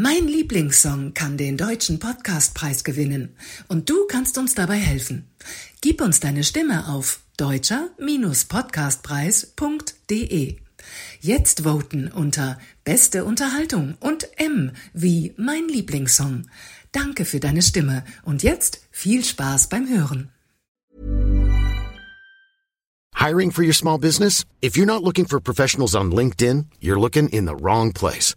Mein Lieblingssong kann den deutschen Podcastpreis gewinnen und du kannst uns dabei helfen. Gib uns deine Stimme auf deutscher-podcastpreis.de. Jetzt voten unter Beste Unterhaltung und M wie mein Lieblingssong. Danke für deine Stimme und jetzt viel Spaß beim Hören. Hiring for your small business? If you're not looking for professionals on LinkedIn, you're looking in the wrong place.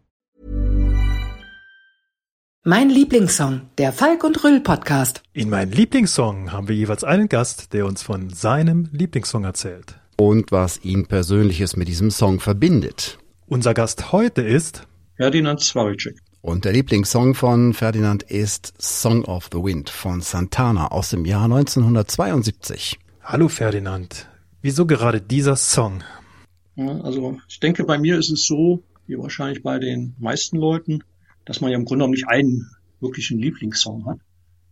Mein Lieblingssong, der Falk und Rüll Podcast. In meinem Lieblingssong haben wir jeweils einen Gast, der uns von seinem Lieblingssong erzählt. Und was ihn Persönliches mit diesem Song verbindet. Unser Gast heute ist Ferdinand Zwarilczyk. Und der Lieblingssong von Ferdinand ist Song of the Wind von Santana aus dem Jahr 1972. Hallo Ferdinand, wieso gerade dieser Song? Ja, also ich denke, bei mir ist es so, wie wahrscheinlich bei den meisten Leuten, dass man ja im Grunde genommen nicht einen wirklichen Lieblingssong hat.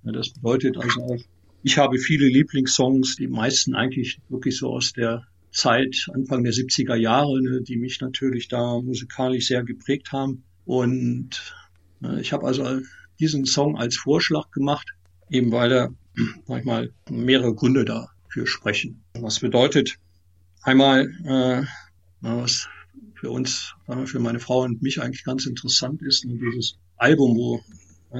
Das bedeutet also auch, ich habe viele Lieblingssongs, die meisten eigentlich wirklich so aus der Zeit Anfang der 70er Jahre, ne, die mich natürlich da musikalisch sehr geprägt haben. Und ne, ich habe also diesen Song als Vorschlag gemacht, eben weil er manchmal mehrere Gründe dafür sprechen. Was bedeutet einmal, äh, was für uns, für meine Frau und mich eigentlich ganz interessant ist. Und dieses Album, wo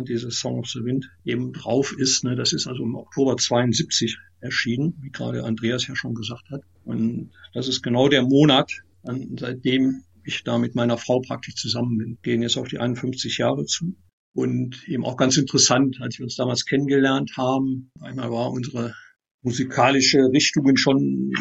dieses Song of the Wind eben drauf ist, ne, das ist also im Oktober 72 erschienen, wie gerade Andreas ja schon gesagt hat. Und das ist genau der Monat, seitdem ich da mit meiner Frau praktisch zusammen bin. Gehen jetzt auf die 51 Jahre zu. Und eben auch ganz interessant, als wir uns damals kennengelernt haben, einmal war unsere musikalische Richtungen schon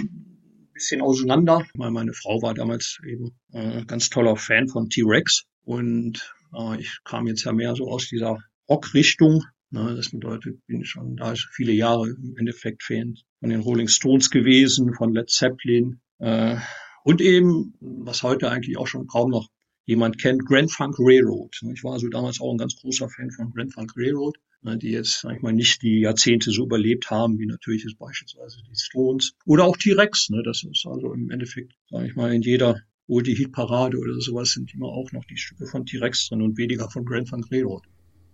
bisschen auseinander, weil meine Frau war damals eben äh, ganz toller Fan von T-Rex und äh, ich kam jetzt ja mehr so aus dieser Rock-Richtung. Ne, das bedeutet, bin ich schon da viele Jahre im Endeffekt Fan von den Rolling Stones gewesen, von Led Zeppelin äh, und eben, was heute eigentlich auch schon kaum noch jemand kennt, Grand Funk Railroad. Ich war also damals auch ein ganz großer Fan von Grand Funk Railroad. Ne, die jetzt, sag ich mal, nicht die Jahrzehnte so überlebt haben, wie natürlich jetzt beispielsweise die Stones oder auch T-Rex. Ne? Das ist also im Endeffekt, sage ich mal, in jeder wohl die Hitparade oder sowas sind immer auch noch die Stücke von T-Rex drin und weniger von Grand Funk Railroad.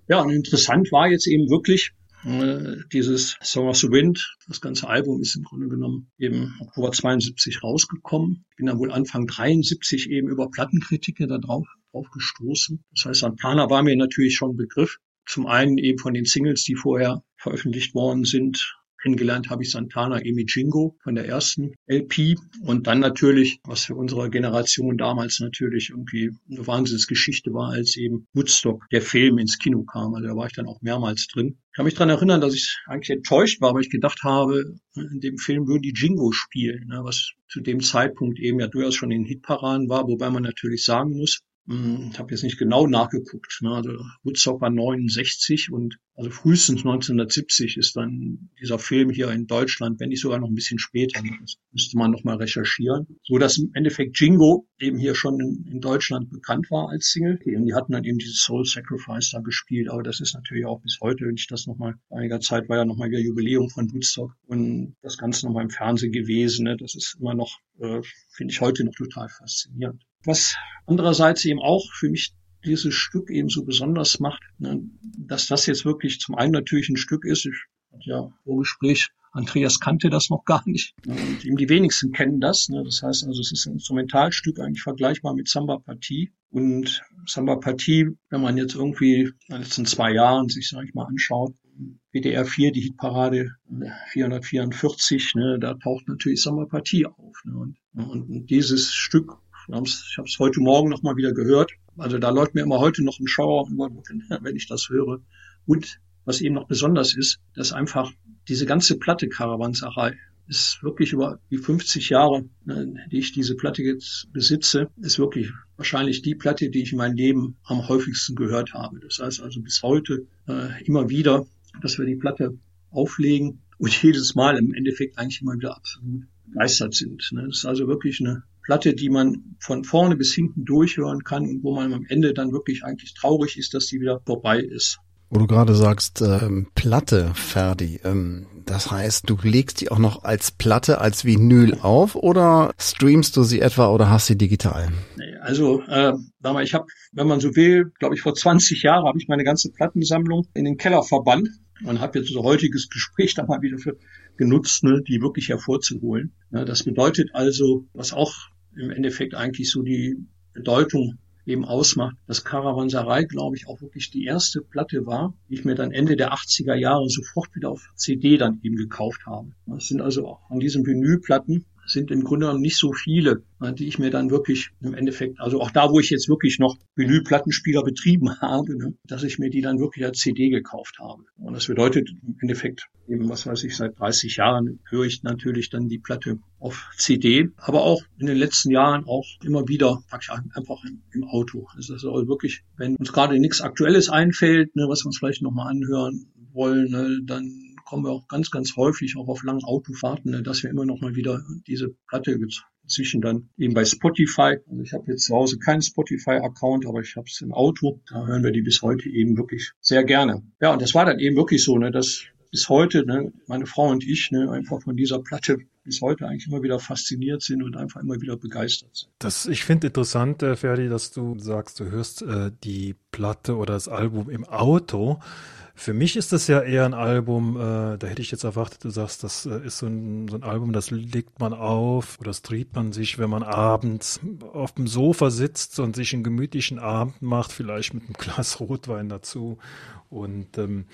Ja, und interessant war jetzt eben wirklich äh, dieses Song of the Wind. Das ganze Album ist im Grunde genommen eben Oktober 72 rausgekommen. Ich bin dann wohl Anfang 73 eben über Plattenkritiker da drauf, drauf gestoßen. Das heißt, Santana war mir natürlich schon ein Begriff. Zum einen eben von den Singles, die vorher veröffentlicht worden sind. Kennengelernt habe ich Santana Emi Jingo von der ersten LP und dann natürlich, was für unsere Generation damals natürlich irgendwie eine Wahnsinnsgeschichte war, als eben Woodstock, der Film ins Kino kam. Also da war ich dann auch mehrmals drin. Ich kann mich daran erinnern, dass ich eigentlich enttäuscht war, weil ich gedacht habe, in dem Film würden die Jingo spielen, ne, was zu dem Zeitpunkt eben ja durchaus schon in Hitparaden war, wobei man natürlich sagen muss, ich habe jetzt nicht genau nachgeguckt. Ne? Also Woodstock war 69 und also frühestens 1970 ist dann dieser Film hier in Deutschland, wenn nicht sogar noch ein bisschen später. Ne? Das müsste man nochmal recherchieren. So dass im Endeffekt Jingo eben hier schon in, in, Deutschland bekannt war als Single. Und die hatten dann eben dieses Soul Sacrifice da gespielt. Aber das ist natürlich auch bis heute, wenn ich das nochmal, einiger Zeit war ja nochmal der Jubiläum von Woodstock und das Ganze nochmal im Fernsehen gewesen. Ne? Das ist immer noch, äh, finde ich heute noch total faszinierend. Was andererseits eben auch für mich dieses Stück eben so besonders macht, ne, dass das jetzt wirklich zum einen natürlich ein Stück ist. Ich hatte ja Vorgespräch, Andreas kannte das noch gar nicht. Ne, und eben die wenigsten kennen das. Ne, das heißt also, es ist ein Instrumentalstück eigentlich vergleichbar mit Samba Partie. Und Samba Partie, wenn man jetzt irgendwie in den letzten zwei Jahren sich, sag ich mal, anschaut, WDR 4, die Hitparade 444, ne, da taucht natürlich Samba Partie auf. Ne, und, und dieses Stück ich habe es heute Morgen noch mal wieder gehört. Also da läuft mir immer heute noch ein Schauer wenn ich das höre. Und was eben noch besonders ist, dass einfach diese ganze Platte Karawanserei ist wirklich über die 50 Jahre, ne, die ich diese Platte jetzt besitze, ist wirklich wahrscheinlich die Platte, die ich in meinem Leben am häufigsten gehört habe. Das heißt also bis heute äh, immer wieder, dass wir die Platte auflegen und jedes Mal im Endeffekt eigentlich immer wieder absolut begeistert sind. Ne? Das ist also wirklich eine Platte, die man von vorne bis hinten durchhören kann und wo man am Ende dann wirklich eigentlich traurig ist, dass die wieder vorbei ist. Wo du gerade sagst, ähm, Platte, Ferdi, ähm, das heißt, du legst die auch noch als Platte, als Vinyl auf oder streamst du sie etwa oder hast sie digital? Also, äh, mal, ich habe, wenn man so will, glaube ich, vor 20 Jahren habe ich meine ganze Plattensammlung in den Keller verbannt und habe jetzt unser heutiges Gespräch da mal wieder für genutzt, ne, die wirklich hervorzuholen. Ja, das bedeutet also, was auch im Endeffekt eigentlich so die Bedeutung eben ausmacht, dass Karawanserei, glaube ich, auch wirklich die erste Platte war, die ich mir dann Ende der 80er Jahre sofort wieder auf CD dann eben gekauft habe. Das sind also auch an diesen Vinylplatten sind im Grunde genommen nicht so viele, ne, die ich mir dann wirklich im Endeffekt, also auch da, wo ich jetzt wirklich noch Vinylplattenspieler betrieben habe, ne, dass ich mir die dann wirklich als CD gekauft habe. Und das bedeutet im Endeffekt eben, was weiß ich, seit 30 Jahren höre ich natürlich dann die Platte auf CD, aber auch in den letzten Jahren auch immer wieder einfach im Auto. Das ist also wirklich, wenn uns gerade nichts Aktuelles einfällt, ne, was wir uns vielleicht nochmal anhören wollen, ne, dann kommen wir auch ganz, ganz häufig auch auf langen Autofahrten, ne, dass wir immer noch mal wieder diese Platte zwischen dann eben bei Spotify. Also ich habe jetzt zu Hause keinen Spotify-Account, aber ich habe es im Auto. Da hören wir die bis heute eben wirklich sehr gerne. Ja, und das war dann eben wirklich so, ne, dass bis heute, ne, meine Frau und ich, ne, einfach von dieser Platte bis heute eigentlich immer wieder fasziniert sind und einfach immer wieder begeistert sind. Das, ich finde interessant, äh, Ferdi, dass du sagst, du hörst äh, die Platte oder das Album im Auto. Für mich ist das ja eher ein Album, äh, da hätte ich jetzt erwartet, du sagst, das äh, ist so ein, so ein Album, das legt man auf oder das trieb man sich, wenn man abends auf dem Sofa sitzt und sich einen gemütlichen Abend macht, vielleicht mit einem Glas Rotwein dazu und ähm,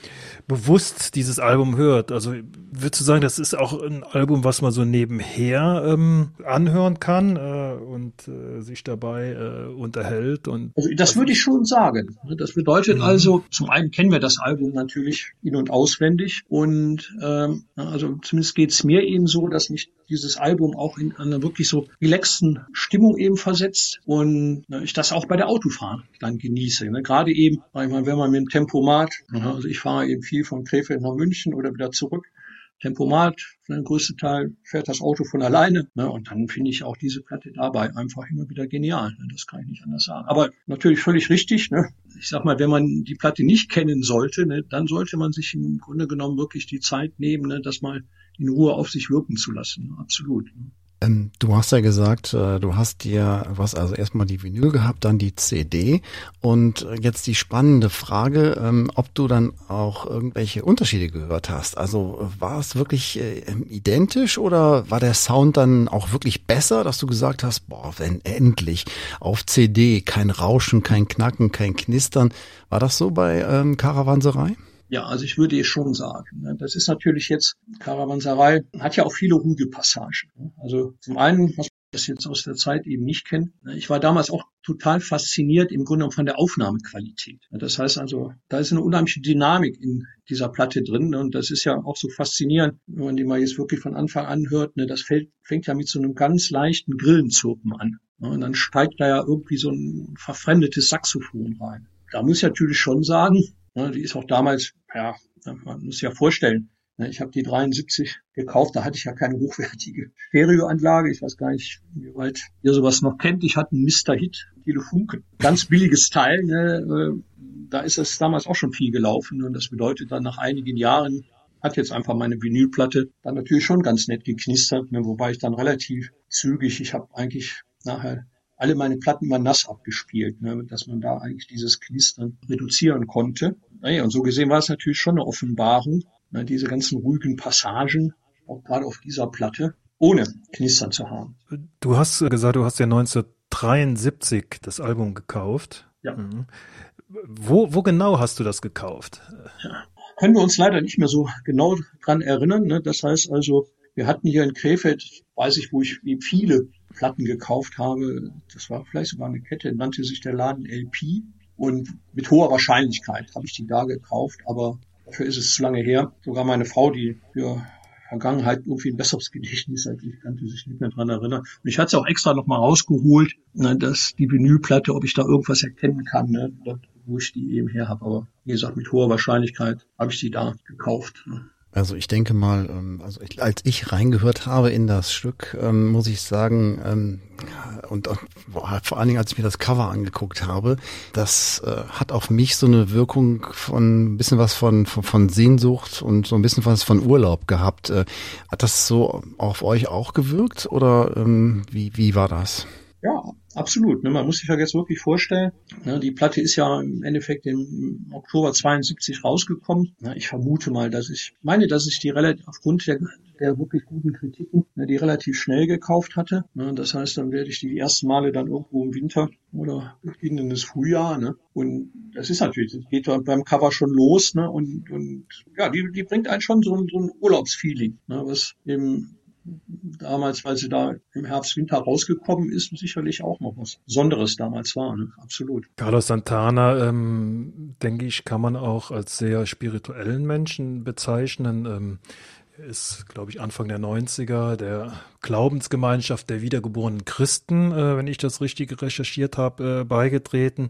bewusst dieses Album hört. Also würdest du sagen, das ist auch ein Album, was man so nebenher ähm, anhören kann äh, und äh, sich dabei äh, unterhält? Und also das würde ich schon sagen. Das bedeutet mhm. also, zum einen kennen wir das Album natürlich in- und auswendig und ähm, also zumindest geht's mir eben so, dass mich dieses Album auch in einer wirklich so relaxten Stimmung eben versetzt und äh, ich das auch bei der Autofahren dann genieße. Ne? Gerade eben, wenn man mit dem Tempomat Tempomat. Also ich fahre eben viel von Krefeld nach München oder wieder zurück. Tempomat, für den größten Teil fährt das Auto von alleine. Ne? Und dann finde ich auch diese Platte dabei einfach immer wieder genial. Ne? Das kann ich nicht anders sagen. Aber natürlich völlig richtig. Ne? Ich sag mal, wenn man die Platte nicht kennen sollte, ne, dann sollte man sich im Grunde genommen wirklich die Zeit nehmen, ne, das mal in Ruhe auf sich wirken zu lassen. Absolut. Ne? Ähm, du hast ja gesagt, äh, du hast dir was also erstmal die Vinyl gehabt, dann die CD und jetzt die spannende Frage, ähm, ob du dann auch irgendwelche Unterschiede gehört hast. Also war es wirklich äh, identisch oder war der Sound dann auch wirklich besser, dass du gesagt hast, boah, wenn endlich auf CD kein Rauschen, kein Knacken, kein Knistern. War das so bei ähm, Karawanserei? Ja, also ich würde es schon sagen. Ne? Das ist natürlich jetzt, Karawanserei hat ja auch viele ruhige Passagen. Ne? Also zum einen, was das jetzt aus der Zeit eben nicht kennt. Ne? Ich war damals auch total fasziniert im Grunde von der Aufnahmequalität. Das heißt also, da ist eine unheimliche Dynamik in dieser Platte drin und das ist ja auch so faszinierend, wenn man die mal jetzt wirklich von Anfang an hört. Das fängt ja mit so einem ganz leichten Grillenzirpen an. Und dann steigt da ja irgendwie so ein verfremdetes Saxophon rein. Da muss ich natürlich schon sagen, die ist auch damals, ja, man muss sich ja vorstellen, ne, ich habe die 73 gekauft, da hatte ich ja keine hochwertige Stereoanlage. Ich weiß gar nicht, wie weit ihr sowas noch kennt. Ich hatte einen Mr. Hit Telefunken. Ganz billiges Teil. Ne? Äh, da ist es damals auch schon viel gelaufen. Und das bedeutet dann nach einigen Jahren hat jetzt einfach meine Vinylplatte dann natürlich schon ganz nett geknistert, ne? wobei ich dann relativ zügig, ich habe eigentlich nachher alle meine Platten mal nass abgespielt, ne, dass man da eigentlich dieses Knistern reduzieren konnte. Und so gesehen war es natürlich schon eine Offenbarung, ne, diese ganzen ruhigen Passagen, auch gerade auf dieser Platte, ohne Knistern zu haben. Du hast gesagt, du hast ja 1973 das Album gekauft. Ja. Mhm. Wo, wo genau hast du das gekauft? Ja, können wir uns leider nicht mehr so genau dran erinnern. Ne? Das heißt also, wir hatten hier in Krefeld, weiß ich, wo ich viele Platten gekauft habe. Das war vielleicht sogar eine Kette, nannte sich der Laden LP. Und mit hoher Wahrscheinlichkeit habe ich die da gekauft, aber dafür ist es zu lange her. Sogar meine Frau, die für Vergangenheit irgendwie ein besseres Gedächtnis hat, ich kannte sich nicht mehr dran erinnern. Und ich hatte es auch extra nochmal rausgeholt, ne, dass die Vinylplatte, ob ich da irgendwas erkennen kann, ne, wo ich die eben her habe. Aber wie gesagt, mit hoher Wahrscheinlichkeit habe ich die da gekauft. Ne. Also ich denke mal, ähm, also ich, als ich reingehört habe in das Stück, ähm, muss ich sagen, ähm, und, vor allen Dingen, als ich mir das Cover angeguckt habe, das äh, hat auf mich so eine Wirkung von ein bisschen was von, von, von Sehnsucht und so ein bisschen was von Urlaub gehabt. Äh, hat das so auf euch auch gewirkt oder wie, wie war das? Ja, absolut. Ne? Man muss sich ja jetzt wirklich vorstellen, ne? die Platte ist ja im Endeffekt im Oktober 72 rausgekommen. Ne? Ich vermute mal, dass ich meine, dass ich die relativ aufgrund der, der wirklich guten Kritiken, die relativ schnell gekauft hatte. Das heißt, dann werde ich die, ersten Male dann irgendwo im Winter oder beginnendes Frühjahr. Ne? Und das ist natürlich, das geht beim Cover schon los. Ne? Und, und ja, die, die bringt einen schon so, so ein Urlaubsfeeling, ne? was eben damals, weil sie da im Herbst, Winter rausgekommen ist, sicherlich auch noch was Besonderes damals war, ne? absolut. Carlos Santana, ähm, denke ich, kann man auch als sehr spirituellen Menschen bezeichnen. Ähm, ist, glaube ich, Anfang der 90er der Glaubensgemeinschaft der wiedergeborenen Christen, äh, wenn ich das richtig recherchiert habe, äh, beigetreten.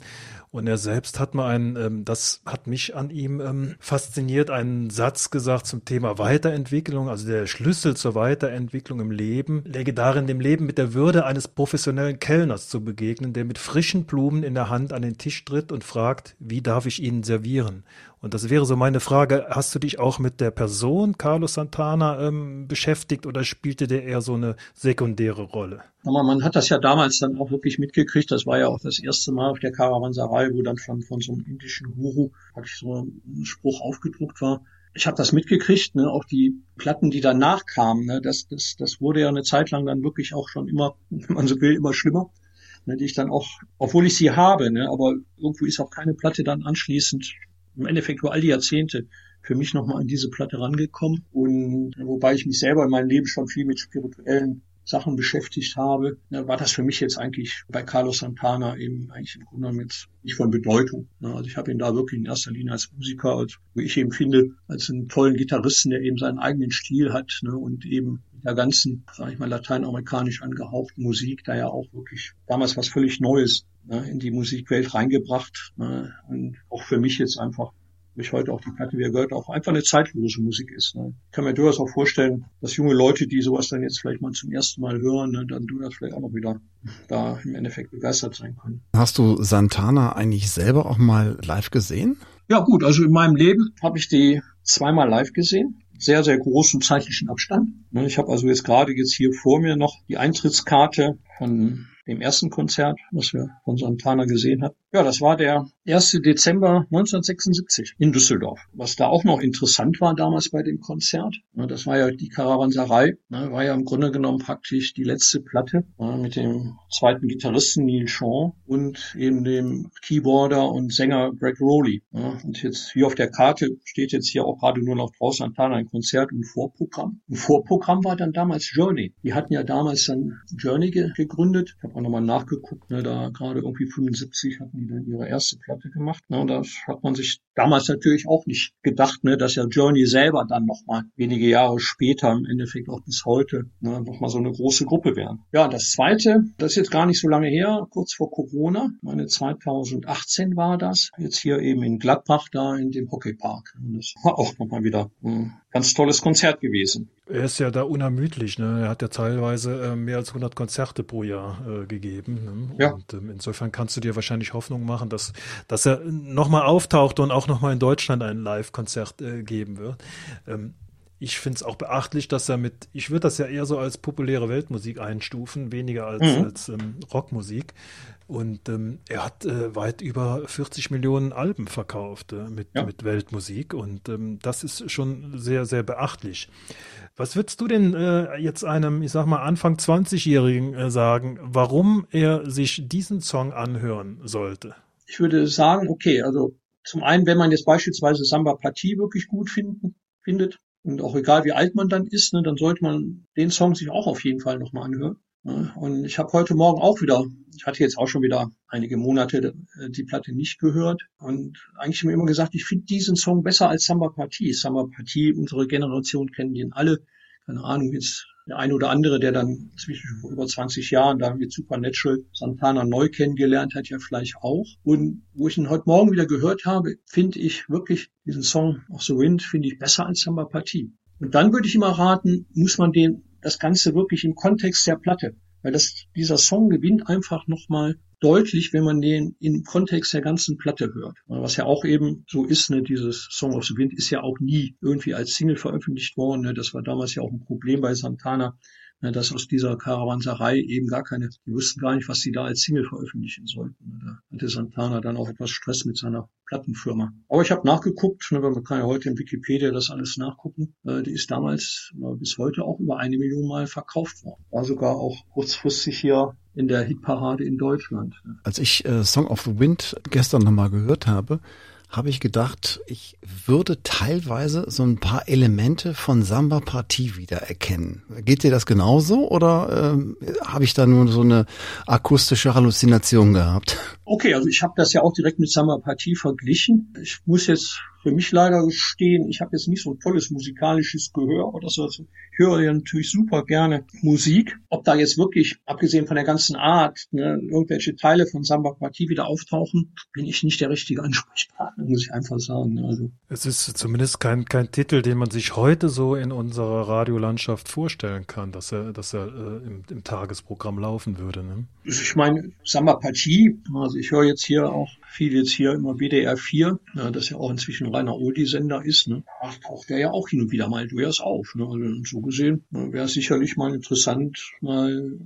Und er selbst hat mal einen, ähm, das hat mich an ihm ähm, fasziniert, einen Satz gesagt zum Thema Weiterentwicklung. Also der Schlüssel zur Weiterentwicklung im Leben läge darin, dem Leben mit der Würde eines professionellen Kellners zu begegnen, der mit frischen Blumen in der Hand an den Tisch tritt und fragt, wie darf ich Ihnen servieren? Und das wäre so meine Frage, hast du dich auch mit der Person Carlos Santana ähm, beschäftigt oder spielte der eher so eine sekundäre Rolle? Aber man hat das ja damals dann auch wirklich mitgekriegt. Das war ja auch das erste Mal auf der Karawanserei, wo dann von, von so einem indischen Guru praktisch so ein Spruch aufgedruckt war. Ich habe das mitgekriegt, ne, auch die Platten, die danach kamen, ne, das, das, das wurde ja eine Zeit lang dann wirklich auch schon immer, wenn man so will, immer schlimmer. Ne, die ich dann auch, obwohl ich sie habe, ne, aber irgendwo ist auch keine Platte dann anschließend im Endeffekt über all die Jahrzehnte für mich nochmal an diese Platte rangekommen. Und wobei ich mich selber in meinem Leben schon viel mit spirituellen Sachen beschäftigt habe, war das für mich jetzt eigentlich bei Carlos Santana eben eigentlich im Grunde genommen jetzt nicht von Bedeutung. Also ich habe ihn da wirklich in erster Linie als Musiker, als, wie ich eben finde, als einen tollen Gitarristen, der eben seinen eigenen Stil hat ne, und eben der ganzen, sage ich mal, lateinamerikanisch angehauchten Musik, da ja auch wirklich damals was völlig Neues ne, in die Musikwelt reingebracht. Ne, und auch für mich jetzt einfach mich heute auch die Platte wieder gehört, auch einfach eine zeitlose Musik ist. Ne. Ich kann mir durchaus auch vorstellen, dass junge Leute, die sowas dann jetzt vielleicht mal zum ersten Mal hören, ne, dann du das vielleicht auch noch wieder da im Endeffekt begeistert sein können. Hast du Santana eigentlich selber auch mal live gesehen? Ja gut, also in meinem Leben habe ich die zweimal live gesehen sehr, sehr großen zeitlichen Abstand. Ne, ich habe also jetzt gerade jetzt hier vor mir noch die Eintrittskarte von dem ersten Konzert, was wir von Santana gesehen haben. Ja, das war der 1. Dezember 1976 in Düsseldorf. Was da auch noch interessant war damals bei dem Konzert, ne, das war ja die Karawanserei, ne, war ja im Grunde genommen praktisch die letzte Platte mit dem zweiten Gitarristen Neil Shaw und eben dem Keyboarder und Sänger Greg Rowley. Und jetzt hier auf der Karte steht jetzt hier auch gerade nur noch draußen Santana ein Konzert und Vorprogramm. Ein Vorprogramm war dann damals Journey. Die hatten ja damals dann Journey gegründet. Ich habe auch nochmal nachgeguckt, ne, da gerade irgendwie 75 hatten die dann ihre erste Platte gemacht. Ne, und das hat man sich damals natürlich auch nicht gedacht, ne, dass ja Journey selber dann nochmal wenige Jahre später, im Endeffekt auch bis heute, ne, nochmal so eine große Gruppe wären. Ja, das zweite, das ist jetzt gar nicht so lange her, kurz vor Corona, meine 2018 war das, jetzt hier eben in Gladbach, da in dem Hockeypark. Und das war auch nochmal wieder ein ganz tolles Konzert gewesen. Er ist ja da unermüdlich. Ne? Er hat ja teilweise äh, mehr als 100 Konzerte pro Jahr äh, gegeben. Ne? Ja. Und ähm, insofern kannst du dir wahrscheinlich Hoffnung machen, dass, dass er nochmal auftaucht und auch nochmal in Deutschland ein Live-Konzert äh, geben wird. Ähm, ich finde es auch beachtlich, dass er mit, ich würde das ja eher so als populäre Weltmusik einstufen, weniger als, mhm. als ähm, Rockmusik. Und ähm, er hat äh, weit über 40 Millionen Alben verkauft äh, mit, ja. mit Weltmusik. Und ähm, das ist schon sehr, sehr beachtlich. Was würdest du denn äh, jetzt einem, ich sag mal, Anfang 20-Jährigen äh, sagen, warum er sich diesen Song anhören sollte? Ich würde sagen, okay, also zum einen, wenn man jetzt beispielsweise Samba Partie wirklich gut finden, findet, und auch egal wie alt man dann ist, ne, dann sollte man den Song sich auch auf jeden Fall nochmal anhören. Und ich habe heute Morgen auch wieder, ich hatte jetzt auch schon wieder einige Monate äh, die Platte nicht gehört und eigentlich mir immer gesagt, ich finde diesen Song besser als Samba Partie. Samba Partie, unsere Generation kennen den alle, keine Ahnung, jetzt der eine oder andere, der dann zwischen über 20 Jahren da mit Supernatural Santana neu kennengelernt hat, ja vielleicht auch. Und wo ich ihn heute Morgen wieder gehört habe, finde ich wirklich diesen Song of the Wind, finde ich besser als Samba Partie. Und dann würde ich immer raten, muss man den, das Ganze wirklich im Kontext der Platte, weil das, dieser Song gewinnt einfach nochmal deutlich, wenn man den im Kontext der ganzen Platte hört. Was ja auch eben so ist, ne, dieses Song of the Wind ist ja auch nie irgendwie als Single veröffentlicht worden. Ne. Das war damals ja auch ein Problem bei Santana, ne, dass aus dieser Karawanserei eben gar keine, die wussten gar nicht, was sie da als Single veröffentlichen sollten. Ne. Da hatte Santana dann auch etwas Stress mit seiner Plattenfirma. Aber ich habe nachgeguckt, ne, man kann ja heute in Wikipedia das alles nachgucken. Äh, die ist damals äh, bis heute auch über eine Million Mal verkauft worden. War sogar auch kurzfristig hier in der Hitparade in Deutschland. Als ich äh, Song of the Wind gestern nochmal gehört habe, habe ich gedacht, ich würde teilweise so ein paar Elemente von Samba Partie wiedererkennen. Geht dir das genauso oder ähm, habe ich da nur so eine akustische Halluzination gehabt? Okay, also ich habe das ja auch direkt mit Samba Partie verglichen. Ich muss jetzt für mich leider gestehen, ich habe jetzt nicht so ein tolles musikalisches Gehör oder so. Also ich höre ja natürlich super gerne Musik. Ob da jetzt wirklich, abgesehen von der ganzen Art, ne, irgendwelche Teile von Samba Partie wieder auftauchen, bin ich nicht der richtige Ansprechpartner, muss ich einfach sagen. Ne. Also es ist zumindest kein, kein Titel, den man sich heute so in unserer Radiolandschaft vorstellen kann, dass er, dass er äh, im, im, Tagesprogramm laufen würde. Ne? Ich meine, Samba Partie, also ich höre jetzt hier auch viel jetzt hier immer WDR 4, ja, das ja auch inzwischen reiner Oldie-Sender ist, ne, taucht der ja auch hin und wieder mal durchaus auf. Ne? Also so gesehen ne, wäre es sicherlich mal interessant, mal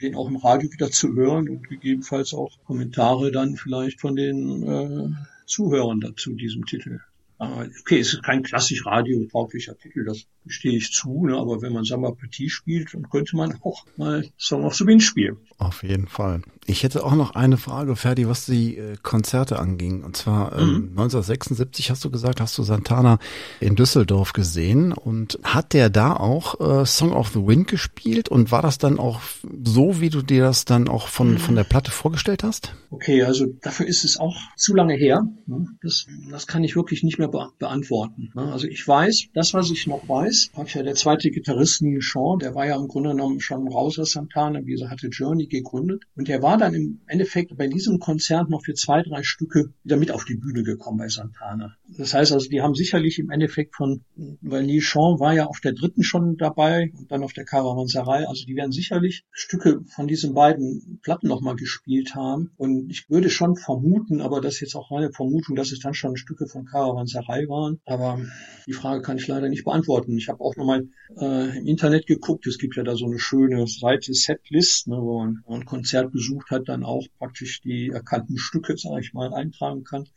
den auch im Radio wieder zu hören und gegebenenfalls auch Kommentare dann vielleicht von den äh, Zuhörern dazu diesem Titel. Okay, es ist kein klassisch radiotauglicher Titel, das stehe ich zu, ne? aber wenn man Samba Petit spielt, dann könnte man auch mal Song of the Wind spielen. Auf jeden Fall. Ich hätte auch noch eine Frage, Ferdi, was die äh, Konzerte anging. Und zwar ähm, mhm. 1976 hast du gesagt, hast du Santana in Düsseldorf gesehen und hat der da auch äh, Song of the Wind gespielt und war das dann auch so, wie du dir das dann auch von, mhm. von der Platte vorgestellt hast? Okay, also dafür ist es auch zu lange her. Ne? Das, das kann ich wirklich nicht mehr be beantworten. Ne? Also ich weiß, das, was ich noch weiß, ist, ja der zweite Gitarrist Neil Sean, der war ja im Grunde genommen schon raus aus Santana, wie gesagt, hatte Journey gegründet. Und der war dann im Endeffekt bei diesem Konzert noch für zwei, drei Stücke wieder mit auf die Bühne gekommen bei Santana. Das heißt also, die haben sicherlich im Endeffekt von, weil Neil Sean war ja auf der dritten schon dabei und dann auf der Caravanserei, also die werden sicherlich Stücke von diesen beiden Platten nochmal gespielt haben. Und ich würde schon vermuten, aber das ist jetzt auch meine Vermutung, dass es dann schon Stücke von Caravanserei waren. Aber die Frage kann ich leider nicht beantworten. Ich habe auch nochmal äh, im Internet geguckt. Es gibt ja da so eine schöne Seite Setlist, ne, wo man, man ein Konzert besucht hat, dann auch praktisch die erkannten Stücke, sage ich mal, eintragen kann.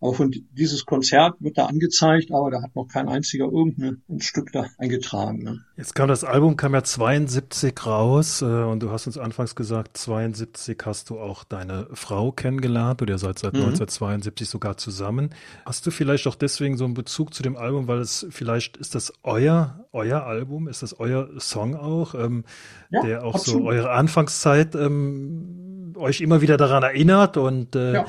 Aber von dieses Konzert wird da angezeigt, aber da hat noch kein einziger irgendein Stück da eingetragen. Ne? Jetzt kam das Album kam ja 72 raus äh, und du hast uns anfangs gesagt, 72 hast du auch deine Frau kennengelernt oder ihr seid seit mhm. 1972 sogar zusammen. Hast du vielleicht auch deswegen so einen Bezug zu dem Album, weil es vielleicht ist das euer euer Album, ist das euer Song auch, ähm, ja, der auch absolut. so eure Anfangszeit ähm, euch immer wieder daran erinnert und äh, ja.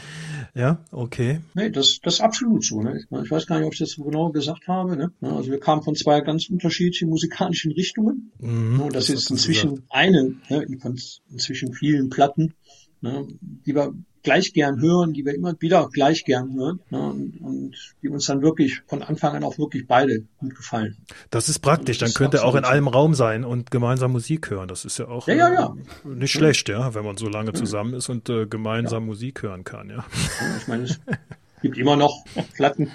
Ja, okay. Nee, das, das ist absolut so. Ne? Ich weiß gar nicht, ob ich das so genau gesagt habe. Ne? Also wir kamen von zwei ganz unterschiedlichen musikalischen Richtungen. Mhm, und das, das ist inzwischen eine, ne, inzwischen vielen Platten, ne, die wir gleich gern hören, die wir immer wieder gleich gern hören ne, und, und, die uns dann wirklich von Anfang an auch wirklich beide gut gefallen. Das ist praktisch, das dann könnt ihr auch in einem Raum sein und gemeinsam Musik hören. Das ist ja auch ja, ja, ja. Äh, nicht schlecht, ja, wenn man so lange zusammen ist und äh, gemeinsam Musik hören kann, ja. ich meine, es gibt immer noch Platten,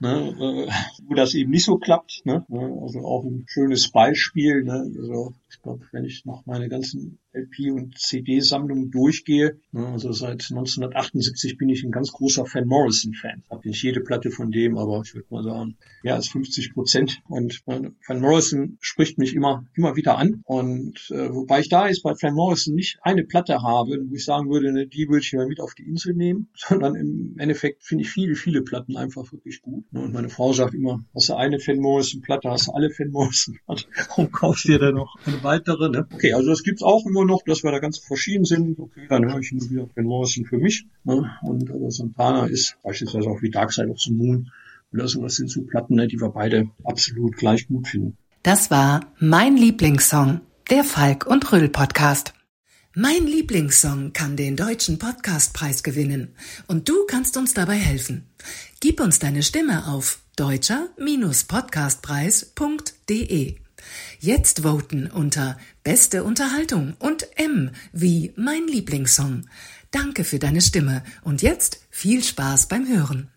ne, äh, wo das eben nicht so klappt. Ne? Also auch ein schönes Beispiel. Ne? Also ich glaube, wenn ich noch meine ganzen LP- und CD-Sammlung durchgehe. Also seit 1978 bin ich ein ganz großer Van Morrison-Fan. Habe nicht jede Platte von dem, aber ich würde mal sagen, mehr als 50 Prozent. Und Van Morrison spricht mich immer, immer wieder an. Und äh, wobei ich da jetzt bei Van Morrison nicht eine Platte habe, wo ich sagen würde, ne, die würde ich mir mit auf die Insel nehmen, sondern im Endeffekt finde ich viele, viele Platten einfach wirklich gut. Und meine Frau sagt immer, hast du eine Van Morrison-Platte, hast du alle Van Morrison-Platten, warum kaufst du dir dann noch eine weitere. Ne? Okay, also das gibt's auch immer noch, dass wir da ganz verschieden sind. Okay, dann höre ich nur wieder Ken Morrison für mich. Ne? Und äh, Santana ist beispielsweise auch wie Dark Side of the Moon oder sowas sind so Platten, ne, die wir beide absolut gleich gut finden. Das war mein Lieblingssong, der Falk und Röhl Podcast. Mein Lieblingssong kann den deutschen Podcastpreis gewinnen und du kannst uns dabei helfen. Gib uns deine Stimme auf deutscher-podcastpreis.de. Jetzt voten unter Beste Unterhaltung und M wie mein Lieblingssong. Danke für deine Stimme und jetzt viel Spaß beim Hören.